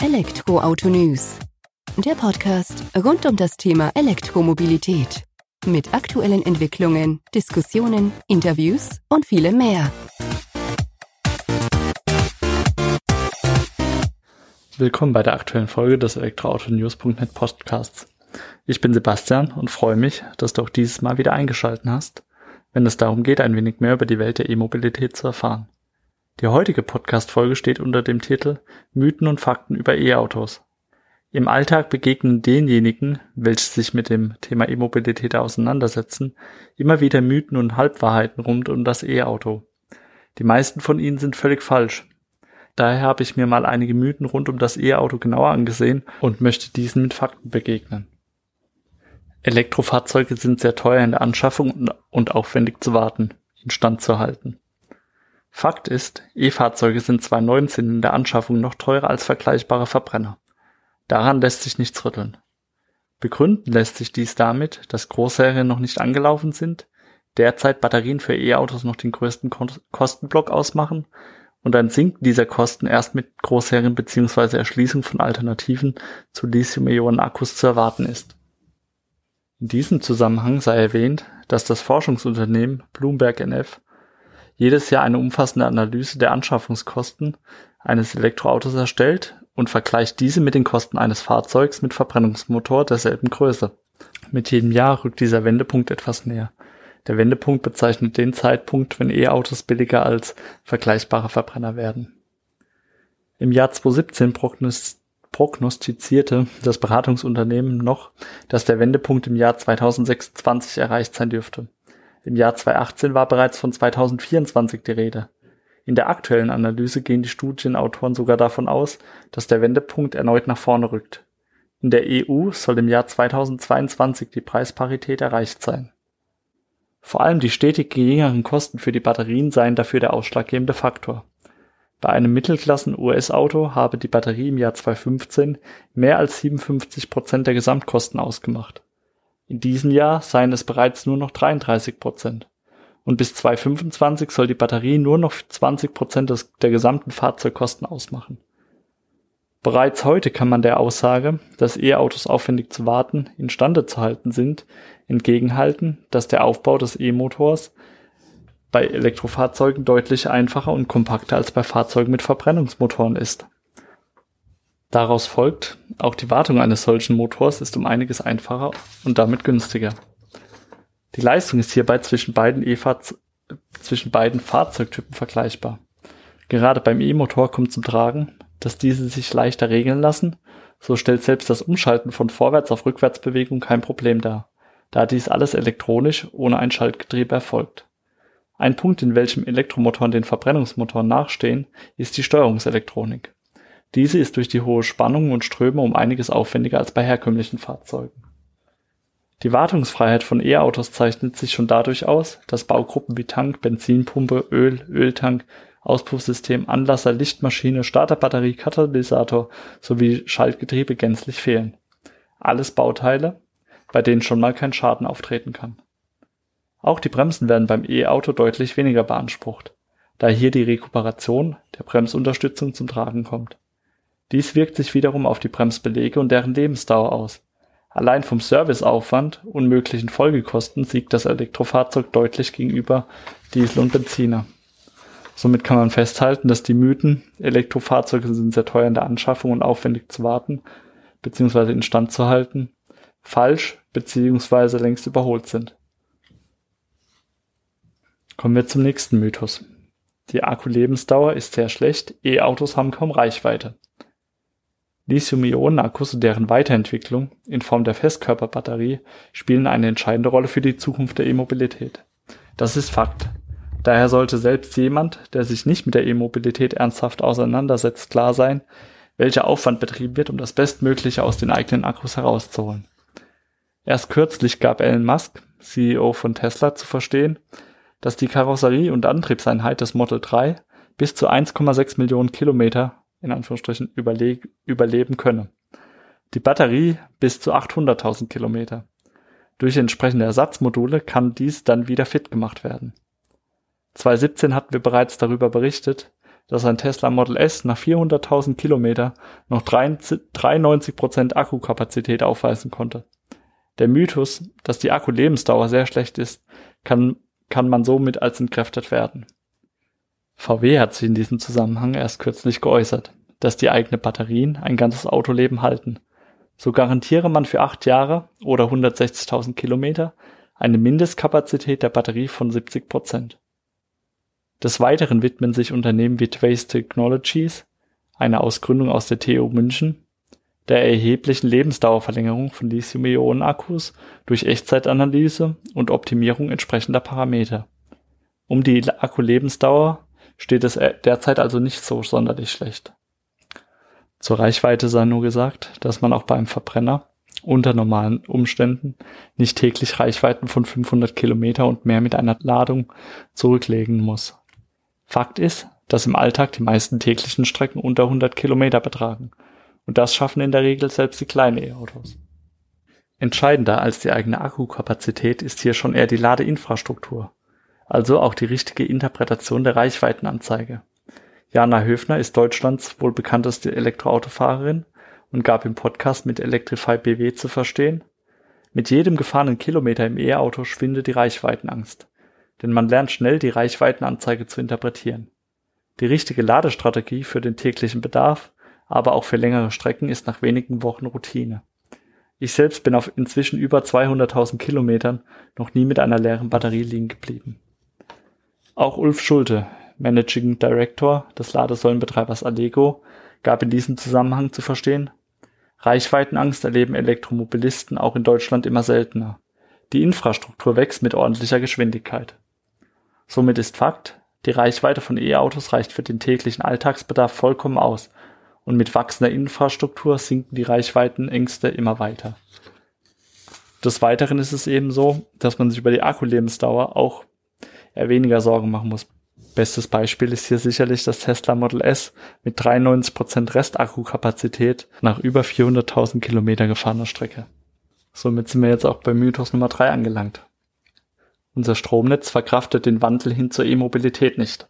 Elektroauto News. Der Podcast rund um das Thema Elektromobilität. Mit aktuellen Entwicklungen, Diskussionen, Interviews und vielem mehr. Willkommen bei der aktuellen Folge des Elektroautonews.net Podcasts. Ich bin Sebastian und freue mich, dass du auch dieses Mal wieder eingeschalten hast, wenn es darum geht, ein wenig mehr über die Welt der E-Mobilität zu erfahren. Die heutige Podcast-Folge steht unter dem Titel Mythen und Fakten über E-Autos. Im Alltag begegnen denjenigen, welche sich mit dem Thema E-Mobilität auseinandersetzen, immer wieder Mythen und Halbwahrheiten rund um das E-Auto. Die meisten von ihnen sind völlig falsch. Daher habe ich mir mal einige Mythen rund um das E-Auto genauer angesehen und möchte diesen mit Fakten begegnen. Elektrofahrzeuge sind sehr teuer in der Anschaffung und aufwendig zu warten, instand zu halten. Fakt ist, E-Fahrzeuge sind 2019 in der Anschaffung noch teurer als vergleichbare Verbrenner. Daran lässt sich nichts rütteln. Begründen lässt sich dies damit, dass Großserien noch nicht angelaufen sind, derzeit Batterien für E-Autos noch den größten Kostenblock ausmachen und ein Sinken dieser Kosten erst mit Großserien bzw. Erschließung von Alternativen zu Lithium-Ionen-Akkus zu erwarten ist. In diesem Zusammenhang sei erwähnt, dass das Forschungsunternehmen Bloomberg NF jedes Jahr eine umfassende Analyse der Anschaffungskosten eines Elektroautos erstellt und vergleicht diese mit den Kosten eines Fahrzeugs mit Verbrennungsmotor derselben Größe. Mit jedem Jahr rückt dieser Wendepunkt etwas näher. Der Wendepunkt bezeichnet den Zeitpunkt, wenn E-Autos billiger als vergleichbare Verbrenner werden. Im Jahr 2017 prognostizierte das Beratungsunternehmen noch, dass der Wendepunkt im Jahr 2026 erreicht sein dürfte. Im Jahr 2018 war bereits von 2024 die Rede. In der aktuellen Analyse gehen die Studienautoren sogar davon aus, dass der Wendepunkt erneut nach vorne rückt. In der EU soll im Jahr 2022 die Preisparität erreicht sein. Vor allem die stetig geringeren Kosten für die Batterien seien dafür der ausschlaggebende Faktor. Bei einem Mittelklassen-US-Auto habe die Batterie im Jahr 2015 mehr als 57 Prozent der Gesamtkosten ausgemacht. In diesem Jahr seien es bereits nur noch 33 Prozent. Und bis 2025 soll die Batterie nur noch 20 Prozent der gesamten Fahrzeugkosten ausmachen. Bereits heute kann man der Aussage, dass E-Autos aufwendig zu warten, instande zu halten sind, entgegenhalten, dass der Aufbau des E-Motors bei Elektrofahrzeugen deutlich einfacher und kompakter als bei Fahrzeugen mit Verbrennungsmotoren ist. Daraus folgt, auch die Wartung eines solchen Motors ist um einiges einfacher und damit günstiger. Die Leistung ist hierbei zwischen beiden, e zwischen beiden Fahrzeugtypen vergleichbar. Gerade beim E-Motor kommt zum Tragen, dass diese sich leichter regeln lassen, so stellt selbst das Umschalten von Vorwärts- auf Rückwärtsbewegung kein Problem dar, da dies alles elektronisch ohne ein Schaltgetriebe erfolgt. Ein Punkt, in welchem Elektromotoren den Verbrennungsmotoren nachstehen, ist die Steuerungselektronik. Diese ist durch die hohe Spannung und Ströme um einiges aufwendiger als bei herkömmlichen Fahrzeugen. Die Wartungsfreiheit von E-Autos zeichnet sich schon dadurch aus, dass Baugruppen wie Tank, Benzinpumpe, Öl, Öltank, Auspuffsystem, Anlasser, Lichtmaschine, Starterbatterie, Katalysator sowie Schaltgetriebe gänzlich fehlen. Alles Bauteile, bei denen schon mal kein Schaden auftreten kann. Auch die Bremsen werden beim E-Auto deutlich weniger beansprucht, da hier die Rekuperation der Bremsunterstützung zum Tragen kommt. Dies wirkt sich wiederum auf die Bremsbeläge und deren Lebensdauer aus. Allein vom Serviceaufwand und möglichen Folgekosten siegt das Elektrofahrzeug deutlich gegenüber Diesel und Benziner. Somit kann man festhalten, dass die Mythen, Elektrofahrzeuge sind sehr teuer in der Anschaffung und aufwendig zu warten bzw. instand zu halten, falsch bzw. längst überholt sind. Kommen wir zum nächsten Mythos. Die Akkulebensdauer ist sehr schlecht, E-Autos haben kaum Reichweite. Lithium-Ionen-Akkus und deren Weiterentwicklung in Form der Festkörperbatterie spielen eine entscheidende Rolle für die Zukunft der E-Mobilität. Das ist Fakt. Daher sollte selbst jemand, der sich nicht mit der E-Mobilität ernsthaft auseinandersetzt, klar sein, welcher Aufwand betrieben wird, um das Bestmögliche aus den eigenen Akkus herauszuholen. Erst kürzlich gab Elon Musk, CEO von Tesla, zu verstehen, dass die Karosserie und Antriebseinheit des Model 3 bis zu 1,6 Millionen Kilometer in Anführungsstrichen überle überleben könne. Die Batterie bis zu 800.000 Kilometer. Durch entsprechende Ersatzmodule kann dies dann wieder fit gemacht werden. 2017 hatten wir bereits darüber berichtet, dass ein Tesla Model S nach 400.000 Kilometer noch 93% Akkukapazität aufweisen konnte. Der Mythos, dass die Akkulebensdauer sehr schlecht ist, kann, kann man somit als entkräftet werden. VW hat sich in diesem Zusammenhang erst kürzlich geäußert, dass die eigenen Batterien ein ganzes Autoleben halten. So garantiere man für acht Jahre oder 160.000 Kilometer eine Mindestkapazität der Batterie von 70 Prozent. Des Weiteren widmen sich Unternehmen wie Trace Technologies, eine Ausgründung aus der TU München, der erheblichen Lebensdauerverlängerung von Lithium-Ionen-Akkus durch Echtzeitanalyse und Optimierung entsprechender Parameter. Um die Akkulebensdauer steht es derzeit also nicht so sonderlich schlecht. Zur Reichweite sei nur gesagt, dass man auch beim Verbrenner unter normalen Umständen nicht täglich Reichweiten von 500 Kilometer und mehr mit einer Ladung zurücklegen muss. Fakt ist, dass im Alltag die meisten täglichen Strecken unter 100 Kilometer betragen. Und das schaffen in der Regel selbst die kleinen E-Autos. Entscheidender als die eigene Akkukapazität ist hier schon eher die Ladeinfrastruktur. Also auch die richtige Interpretation der Reichweitenanzeige. Jana Höfner ist Deutschlands wohl bekannteste Elektroautofahrerin und gab im Podcast mit Electrify BW zu verstehen, mit jedem gefahrenen Kilometer im E-Auto schwindet die Reichweitenangst denn man lernt schnell die Reichweitenanzeige zu interpretieren. Die richtige Ladestrategie für den täglichen Bedarf, aber auch für längere Strecken ist nach wenigen Wochen Routine. Ich selbst bin auf inzwischen über 200.000 Kilometern noch nie mit einer leeren Batterie liegen geblieben. Auch Ulf Schulte, Managing Director des Ladesäulenbetreibers Allego, gab in diesem Zusammenhang zu verstehen, Reichweitenangst erleben Elektromobilisten auch in Deutschland immer seltener. Die Infrastruktur wächst mit ordentlicher Geschwindigkeit. Somit ist Fakt, die Reichweite von E-Autos reicht für den täglichen Alltagsbedarf vollkommen aus und mit wachsender Infrastruktur sinken die Reichweitenängste immer weiter. Des Weiteren ist es eben so, dass man sich über die Akkulebensdauer auch eher weniger Sorgen machen muss. Bestes Beispiel ist hier sicherlich das Tesla Model S mit 93% Restakkukapazität nach über 400.000 Kilometer gefahrener Strecke. Somit sind wir jetzt auch bei Mythos Nummer 3 angelangt. Unser Stromnetz verkraftet den Wandel hin zur E-Mobilität nicht.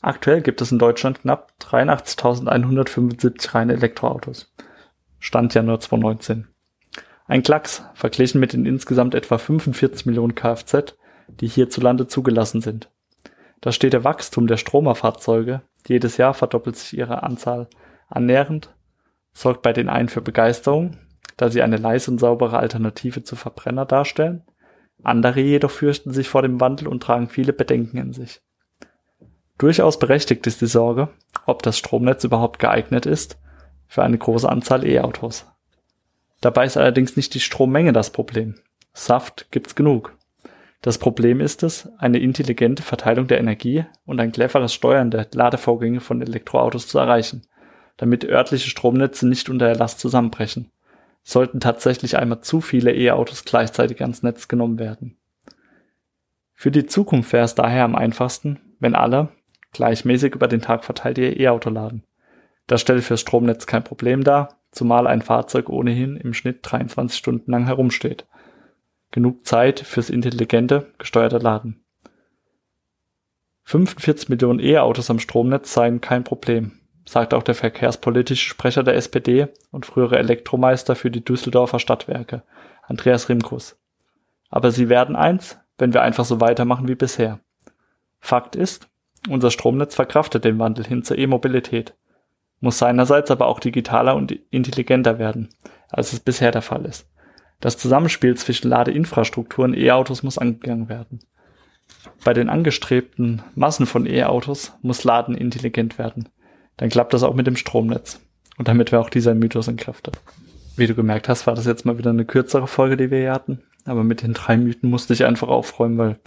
Aktuell gibt es in Deutschland knapp 83.175 reine Elektroautos. Stand Januar 2019. Ein Klacks verglichen mit den insgesamt etwa 45 Millionen Kfz, die hierzulande zugelassen sind. Da steht der Wachstum der Stromerfahrzeuge, jedes Jahr verdoppelt sich ihre Anzahl annähernd, sorgt bei den einen für Begeisterung, da sie eine leise und saubere Alternative zu Verbrenner darstellen, andere jedoch fürchten sich vor dem Wandel und tragen viele Bedenken in sich. Durchaus berechtigt ist die Sorge, ob das Stromnetz überhaupt geeignet ist für eine große Anzahl E-Autos. Dabei ist allerdings nicht die Strommenge das Problem. Saft gibt's genug. Das Problem ist es, eine intelligente Verteilung der Energie und ein cleveres Steuern der Ladevorgänge von Elektroautos zu erreichen, damit örtliche Stromnetze nicht unter der Last zusammenbrechen sollten tatsächlich einmal zu viele E-Autos gleichzeitig ans Netz genommen werden. Für die Zukunft wäre es daher am einfachsten, wenn alle gleichmäßig über den Tag verteilt ihr E-Auto laden. Das stellt fürs Stromnetz kein Problem dar, zumal ein Fahrzeug ohnehin im Schnitt 23 Stunden lang herumsteht. Genug Zeit fürs intelligente, gesteuerte Laden. 45 Millionen E-Autos am Stromnetz seien kein Problem sagt auch der verkehrspolitische Sprecher der SPD und frühere Elektromeister für die Düsseldorfer Stadtwerke, Andreas Rimkus. Aber sie werden eins, wenn wir einfach so weitermachen wie bisher. Fakt ist, unser Stromnetz verkraftet den Wandel hin zur E-Mobilität, muss seinerseits aber auch digitaler und intelligenter werden, als es bisher der Fall ist. Das Zusammenspiel zwischen Ladeinfrastruktur und E-Autos muss angegangen werden. Bei den angestrebten Massen von E-Autos muss Laden intelligent werden dann klappt das auch mit dem Stromnetz. Und damit wäre auch dieser Mythos entkräftet. Wie du gemerkt hast, war das jetzt mal wieder eine kürzere Folge, die wir hier hatten. Aber mit den drei Mythen musste ich einfach aufräumen, weil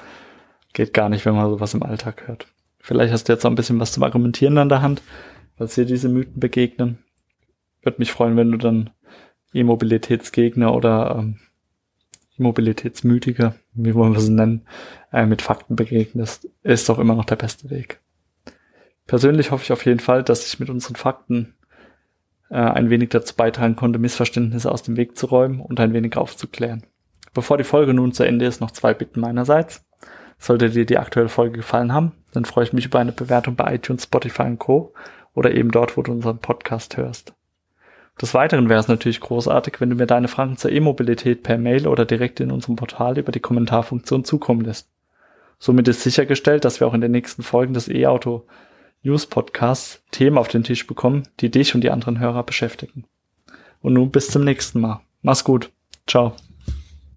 geht gar nicht, wenn man sowas im Alltag hört. Vielleicht hast du jetzt auch ein bisschen was zum Argumentieren an der Hand, was dir diese Mythen begegnen. Würde mich freuen, wenn du dann E-Mobilitätsgegner oder ähm, E-Mobilitätsmütiger, wie wollen wir sie nennen, äh, mit Fakten begegnest. Ist doch immer noch der beste Weg. Persönlich hoffe ich auf jeden Fall, dass ich mit unseren Fakten äh, ein wenig dazu beitragen konnte, Missverständnisse aus dem Weg zu räumen und ein wenig aufzuklären. Bevor die Folge nun zu Ende ist, noch zwei Bitten meinerseits. Sollte dir die aktuelle Folge gefallen haben, dann freue ich mich über eine Bewertung bei iTunes, Spotify und Co. oder eben dort, wo du unseren Podcast hörst. Des Weiteren wäre es natürlich großartig, wenn du mir deine Fragen zur E-Mobilität per Mail oder direkt in unserem Portal über die Kommentarfunktion zukommen lässt. Somit ist sichergestellt, dass wir auch in den nächsten Folgen des E-Auto News Podcasts Themen auf den Tisch bekommen, die dich und die anderen Hörer beschäftigen. Und nun bis zum nächsten Mal. Mach's gut. Ciao.